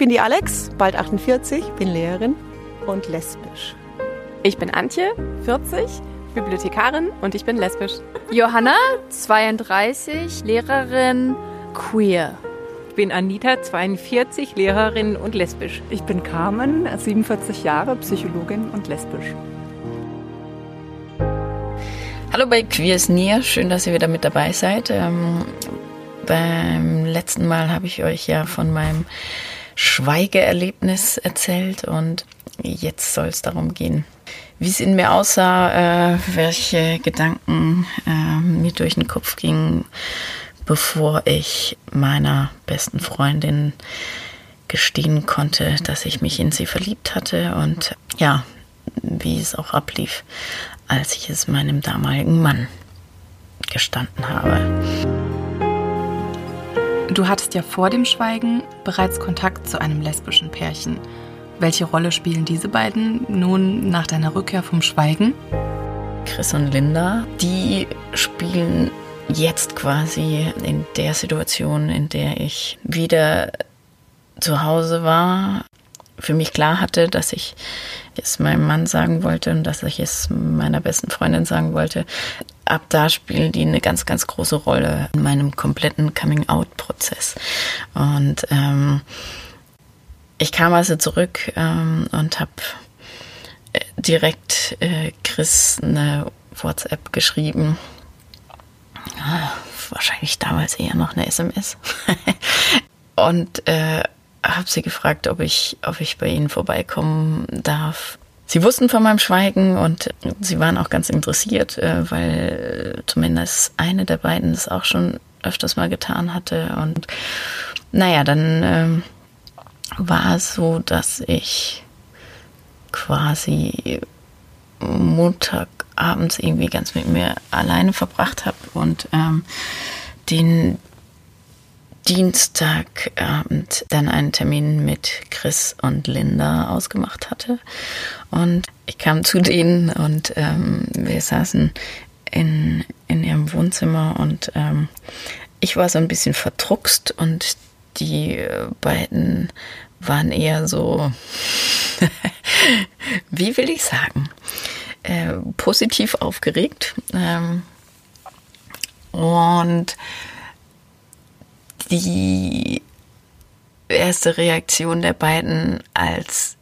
bin die Alex, bald 48, bin Lehrerin und lesbisch. Ich bin Antje, 40, Bibliothekarin und ich bin lesbisch. Johanna, 32, Lehrerin, queer. Ich bin Anita, 42, Lehrerin und lesbisch. Ich bin Carmen, 47 Jahre, Psychologin und lesbisch. Hallo bei Queers Near, schön, dass ihr wieder mit dabei seid. Ähm, beim letzten Mal habe ich euch ja von meinem Schweigeerlebnis erzählt und jetzt soll es darum gehen, wie es in mir aussah, äh, welche Gedanken äh, mir durch den Kopf gingen, bevor ich meiner besten Freundin gestehen konnte, dass ich mich in sie verliebt hatte und ja, wie es auch ablief, als ich es meinem damaligen Mann gestanden habe. Du hattest ja vor dem Schweigen bereits Kontakt zu einem lesbischen Pärchen. Welche Rolle spielen diese beiden nun nach deiner Rückkehr vom Schweigen? Chris und Linda, die spielen jetzt quasi in der Situation, in der ich wieder zu Hause war, für mich klar hatte, dass ich es meinem Mann sagen wollte und dass ich es meiner besten Freundin sagen wollte. Ab da spielen die eine ganz, ganz große Rolle in meinem kompletten Coming-out-Prozess. Und ähm, ich kam also zurück ähm, und habe äh, direkt äh, Chris eine WhatsApp geschrieben Ah, wahrscheinlich damals eher noch eine SMS. und äh, habe sie gefragt, ob ich, ob ich bei ihnen vorbeikommen darf. Sie wussten von meinem Schweigen und sie waren auch ganz interessiert, äh, weil zumindest eine der beiden das auch schon öfters mal getan hatte. Und naja, dann ähm, war es so, dass ich quasi Montagabends irgendwie ganz mit mir alleine verbracht habe und ähm, den Dienstagabend dann einen Termin mit Chris und Linda ausgemacht hatte. Und ich kam zu denen und ähm, wir saßen in, in ihrem Wohnzimmer und ähm, ich war so ein bisschen verdruckst und die beiden waren eher so, wie will ich sagen, äh, positiv aufgeregt. Ähm, und die erste Reaktion der beiden, als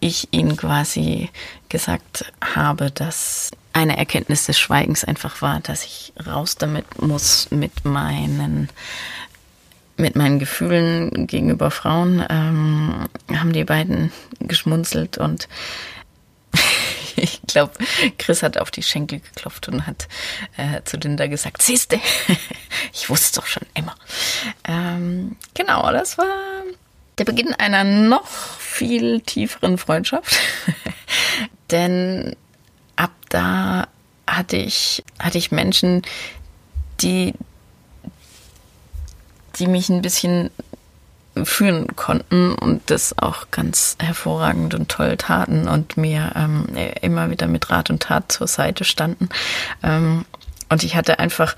ich ihnen quasi gesagt habe, dass eine Erkenntnis des Schweigens einfach war, dass ich raus damit muss mit meinen mit meinen Gefühlen gegenüber Frauen, ähm, haben die beiden geschmunzelt und ich glaube, Chris hat auf die Schenkel geklopft und hat äh, zu Linda gesagt, siehste, ich wusste doch schon immer. Ähm, genau, das war der Beginn einer noch viel tieferen Freundschaft. Denn ab da hatte ich, hatte ich Menschen, die, die mich ein bisschen führen konnten und das auch ganz hervorragend und toll taten und mir ähm, immer wieder mit Rat und Tat zur Seite standen. Ähm, und ich hatte einfach,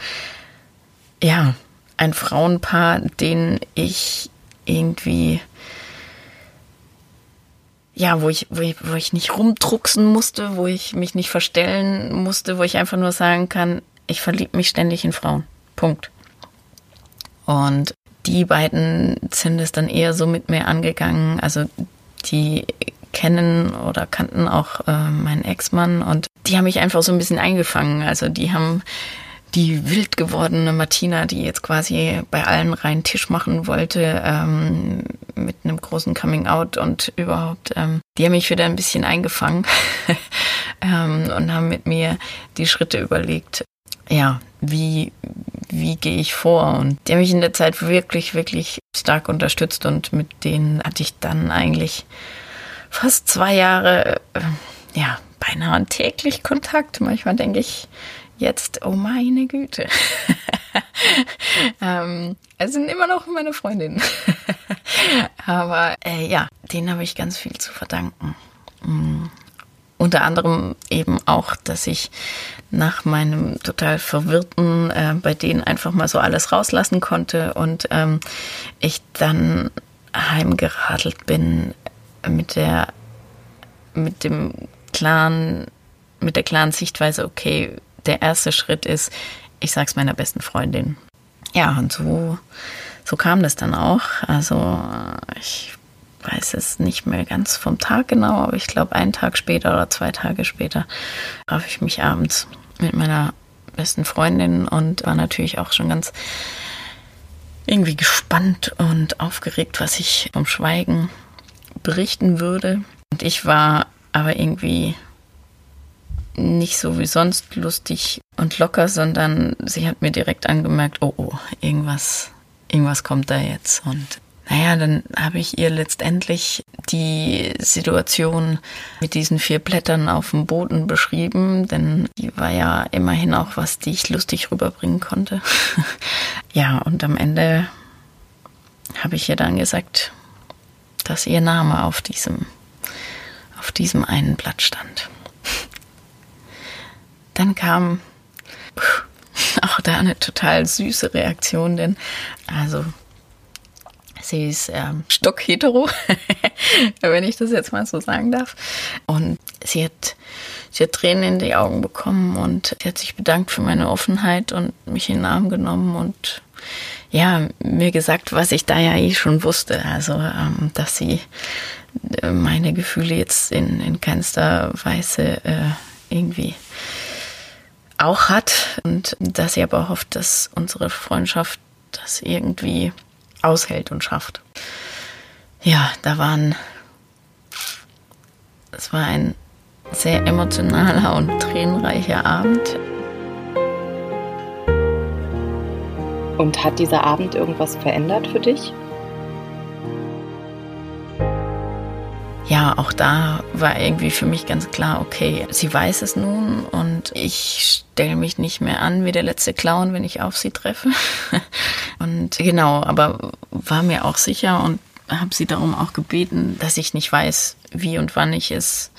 ja, ein Frauenpaar, denen ich irgendwie ja, wo ich, wo ich, wo ich nicht rumdrucksen musste, wo ich mich nicht verstellen musste, wo ich einfach nur sagen kann, ich verliebe mich ständig in Frauen. Punkt. Und die beiden sind es dann eher so mit mir angegangen. Also die kennen oder kannten auch äh, meinen Ex-Mann und die haben mich einfach so ein bisschen eingefangen. Also die haben die wild gewordene Martina, die jetzt quasi bei allen reinen Tisch machen wollte, ähm, mit einem großen Coming Out und überhaupt, ähm, die haben mich wieder ein bisschen eingefangen ähm, und haben mit mir die Schritte überlegt, ja, wie, wie gehe ich vor? Und die haben mich in der Zeit wirklich, wirklich stark unterstützt und mit denen hatte ich dann eigentlich fast zwei Jahre, äh, ja, beinahe täglich Kontakt. Manchmal denke ich jetzt, oh meine Güte. ähm, es sind immer noch meine Freundinnen. Aber äh, ja, denen habe ich ganz viel zu verdanken. Unter anderem eben auch, dass ich nach meinem total verwirrten äh, bei denen einfach mal so alles rauslassen konnte und ähm, ich dann heimgeradelt bin mit der, mit dem klaren, mit der klaren Sichtweise, okay, der erste Schritt ist, ich sag's meiner besten Freundin. Ja, und so, so kam das dann auch. Also ich weiß es nicht mehr ganz vom Tag genau, aber ich glaube, einen Tag später oder zwei Tage später traf ich mich abends mit meiner besten Freundin und war natürlich auch schon ganz irgendwie gespannt und aufgeregt, was ich vom Schweigen berichten würde. Und ich war aber irgendwie nicht so wie sonst lustig und locker, sondern sie hat mir direkt angemerkt, oh oh, irgendwas, irgendwas kommt da jetzt. Und naja, dann habe ich ihr letztendlich die Situation mit diesen vier Blättern auf dem Boden beschrieben, denn die war ja immerhin auch was, die ich lustig rüberbringen konnte. ja, und am Ende habe ich ihr dann gesagt, dass ihr Name auf diesem, auf diesem einen Blatt stand. Dann kam auch da eine total süße Reaktion, denn also Sie ist ähm, stockhetero, wenn ich das jetzt mal so sagen darf. Und sie hat, sie hat Tränen in die Augen bekommen und sie hat sich bedankt für meine Offenheit und mich in den Arm genommen und ja, mir gesagt, was ich da ja eh schon wusste. Also, ähm, dass sie äh, meine Gefühle jetzt in, in keinster Weise äh, irgendwie auch hat und dass sie aber hofft, dass unsere Freundschaft das irgendwie aushält und schafft. Ja, da waren, es war ein sehr emotionaler und tränenreicher Abend. Und hat dieser Abend irgendwas verändert für dich? Ja, auch da war irgendwie für mich ganz klar, okay, sie weiß es nun und ich stelle mich nicht mehr an wie der letzte Clown, wenn ich auf sie treffe. Und genau, aber war mir auch sicher und habe sie darum auch gebeten, dass ich nicht weiß, wie und wann ich es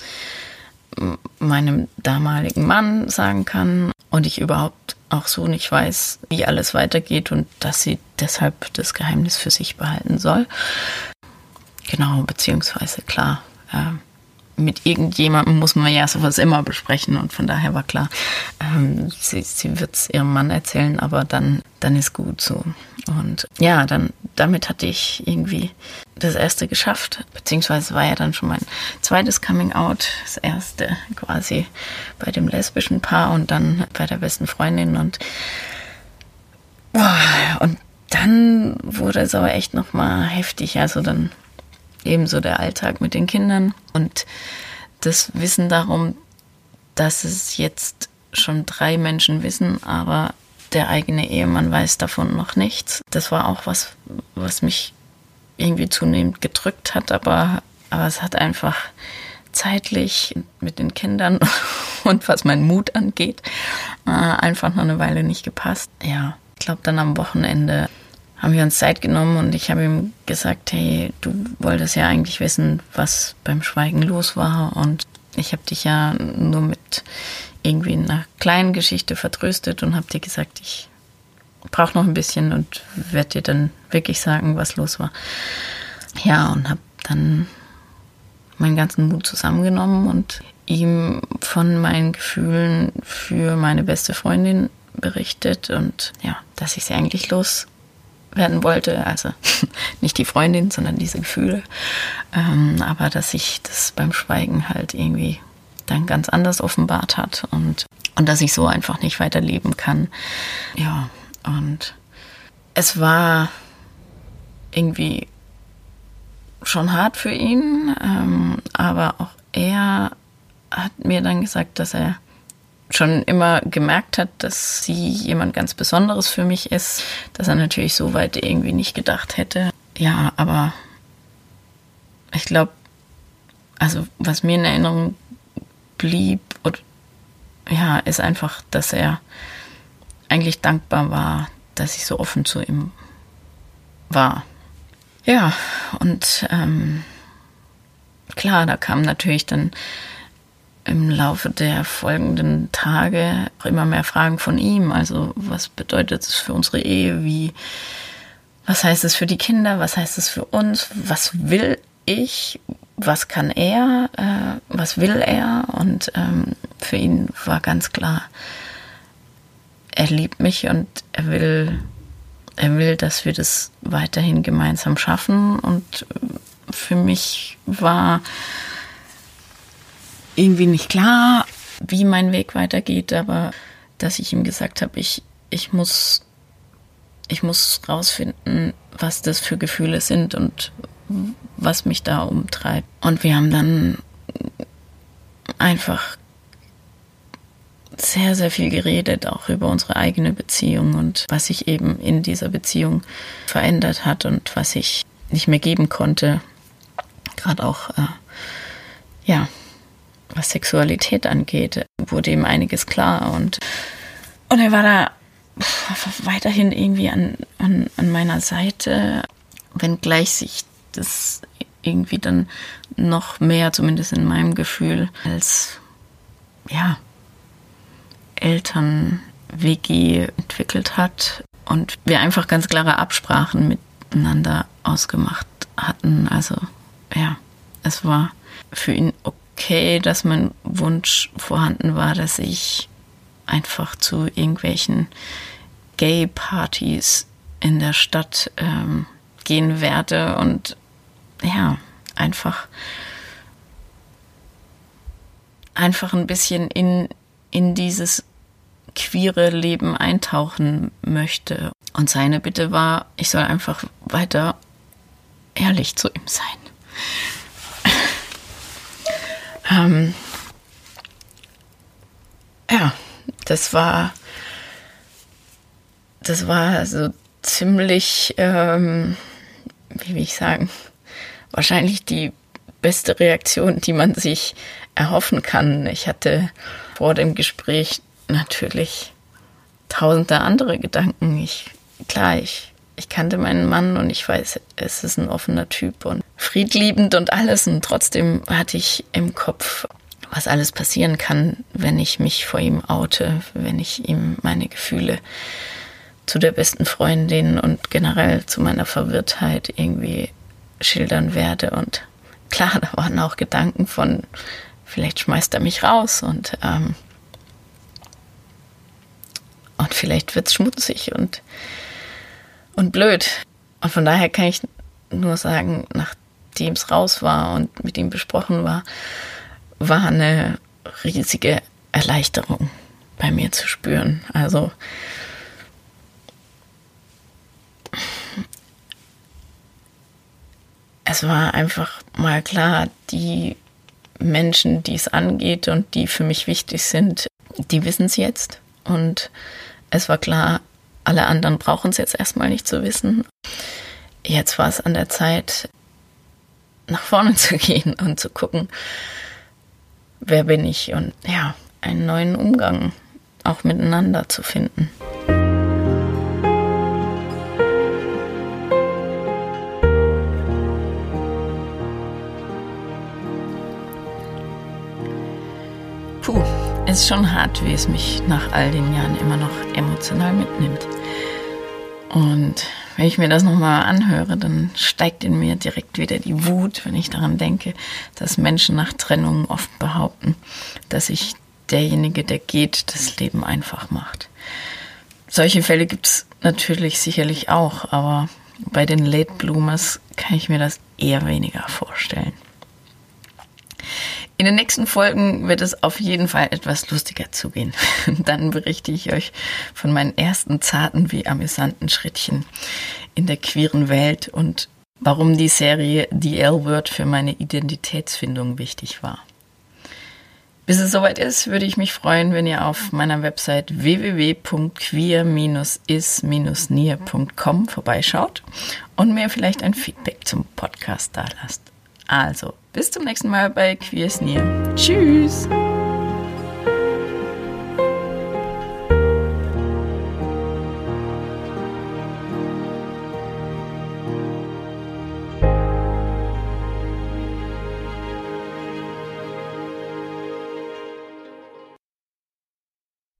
meinem damaligen Mann sagen kann und ich überhaupt auch so nicht weiß, wie alles weitergeht und dass sie deshalb das Geheimnis für sich behalten soll. Genau, beziehungsweise klar, äh, mit irgendjemandem muss man ja sowas immer besprechen und von daher war klar, ähm, sie, sie wird es ihrem Mann erzählen, aber dann, dann ist gut so. Und ja, dann damit hatte ich irgendwie das erste geschafft, beziehungsweise war ja dann schon mein zweites Coming Out, das erste quasi bei dem lesbischen Paar und dann bei der besten Freundin und und dann wurde es aber echt noch mal heftig, also dann ebenso der Alltag mit den Kindern und das Wissen darum, dass es jetzt schon drei Menschen wissen, aber der eigene Ehemann weiß davon noch nichts. Das war auch was, was mich irgendwie zunehmend gedrückt hat, aber, aber es hat einfach zeitlich mit den Kindern und was meinen Mut angeht, äh, einfach noch eine Weile nicht gepasst. Ja, ich glaube dann am Wochenende haben wir uns Zeit genommen und ich habe ihm gesagt, hey, du wolltest ja eigentlich wissen, was beim Schweigen los war und ich habe dich ja nur mit irgendwie einer kleinen Geschichte vertröstet und habe dir gesagt, ich brauche noch ein bisschen und werde dir dann wirklich sagen, was los war. Ja, und habe dann meinen ganzen Mut zusammengenommen und ihm von meinen Gefühlen für meine beste Freundin berichtet und ja, dass ich sie eigentlich los werden wollte. Also nicht die Freundin, sondern diese Gefühle. Ähm, aber dass sich das beim Schweigen halt irgendwie dann ganz anders offenbart hat und, und dass ich so einfach nicht weiterleben kann. Ja, und es war irgendwie schon hart für ihn, ähm, aber auch er hat mir dann gesagt, dass er schon immer gemerkt hat, dass sie jemand ganz Besonderes für mich ist, dass er natürlich so weit irgendwie nicht gedacht hätte. Ja, aber ich glaube, also was mir in Erinnerung blieb, und, ja, ist einfach, dass er eigentlich dankbar war, dass ich so offen zu ihm war. Ja, und ähm, klar, da kam natürlich dann im Laufe der folgenden Tage immer mehr Fragen von ihm. Also was bedeutet es für unsere Ehe? Wie, was heißt es für die Kinder, was heißt es für uns, was will ich, was kann er, äh, was will er. Und ähm, für ihn war ganz klar, er liebt mich und er will, er will, dass wir das weiterhin gemeinsam schaffen. Und für mich war irgendwie nicht klar, wie mein Weg weitergeht, aber dass ich ihm gesagt habe, ich, ich muss, ich muss rausfinden, was das für Gefühle sind und was mich da umtreibt. Und wir haben dann einfach sehr, sehr viel geredet, auch über unsere eigene Beziehung und was sich eben in dieser Beziehung verändert hat und was ich nicht mehr geben konnte. Gerade auch, äh, ja, was Sexualität angeht, wurde ihm einiges klar und, und er war da weiterhin irgendwie an, an, an meiner Seite, wenngleich sich das irgendwie dann noch mehr, zumindest in meinem Gefühl, als ja, Eltern-WG entwickelt hat und wir einfach ganz klare Absprachen miteinander ausgemacht hatten. Also ja, es war für ihn okay, dass mein Wunsch vorhanden war, dass ich einfach zu irgendwelchen Gay-Partys in der Stadt ähm, gehen werde und ja, einfach, einfach ein bisschen in, in dieses queere Leben eintauchen möchte. Und seine Bitte war, ich soll einfach weiter ehrlich zu ihm sein. Ähm, ja, das war, das war so ziemlich, ähm, wie will ich sagen, wahrscheinlich die beste Reaktion, die man sich erhoffen kann. Ich hatte vor dem Gespräch natürlich tausende andere Gedanken. Ich, klar, ich, ich kannte meinen Mann und ich weiß, es ist ein offener Typ und friedliebend und alles. Und trotzdem hatte ich im Kopf, was alles passieren kann, wenn ich mich vor ihm oute, wenn ich ihm meine Gefühle zu der besten Freundin und generell zu meiner Verwirrtheit irgendwie schildern werde. Und klar, da waren auch Gedanken von, vielleicht schmeißt er mich raus und, ähm, und vielleicht wird es schmutzig und, und blöd. Und von daher kann ich nur sagen, nachdem es raus war und mit ihm besprochen war, war eine riesige Erleichterung bei mir zu spüren. Also es war einfach mal klar, die Menschen, die es angeht und die für mich wichtig sind, die wissen es jetzt. Und es war klar, alle anderen brauchen es jetzt erstmal nicht zu wissen. Jetzt war es an der Zeit, nach vorne zu gehen und zu gucken, wer bin ich und ja, einen neuen Umgang auch miteinander zu finden. Puh, es ist schon hart, wie es mich nach all den Jahren immer noch emotional mitnimmt. Und wenn ich mir das nochmal anhöre, dann steigt in mir direkt wieder die Wut, wenn ich daran denke, dass Menschen nach Trennung oft behaupten, dass sich derjenige, der geht, das Leben einfach macht. Solche Fälle gibt es natürlich sicherlich auch, aber bei den Late Bloomers kann ich mir das eher weniger vorstellen. In den nächsten Folgen wird es auf jeden Fall etwas lustiger zugehen. Dann berichte ich euch von meinen ersten zarten wie amüsanten Schrittchen in der queeren Welt und warum die Serie The L-Word für meine Identitätsfindung wichtig war. Bis es soweit ist, würde ich mich freuen, wenn ihr auf meiner Website www.queer-is-nier.com vorbeischaut und mir vielleicht ein Feedback zum Podcast da lasst. Also, bis zum nächsten Mal bei Queers Near. Tschüss!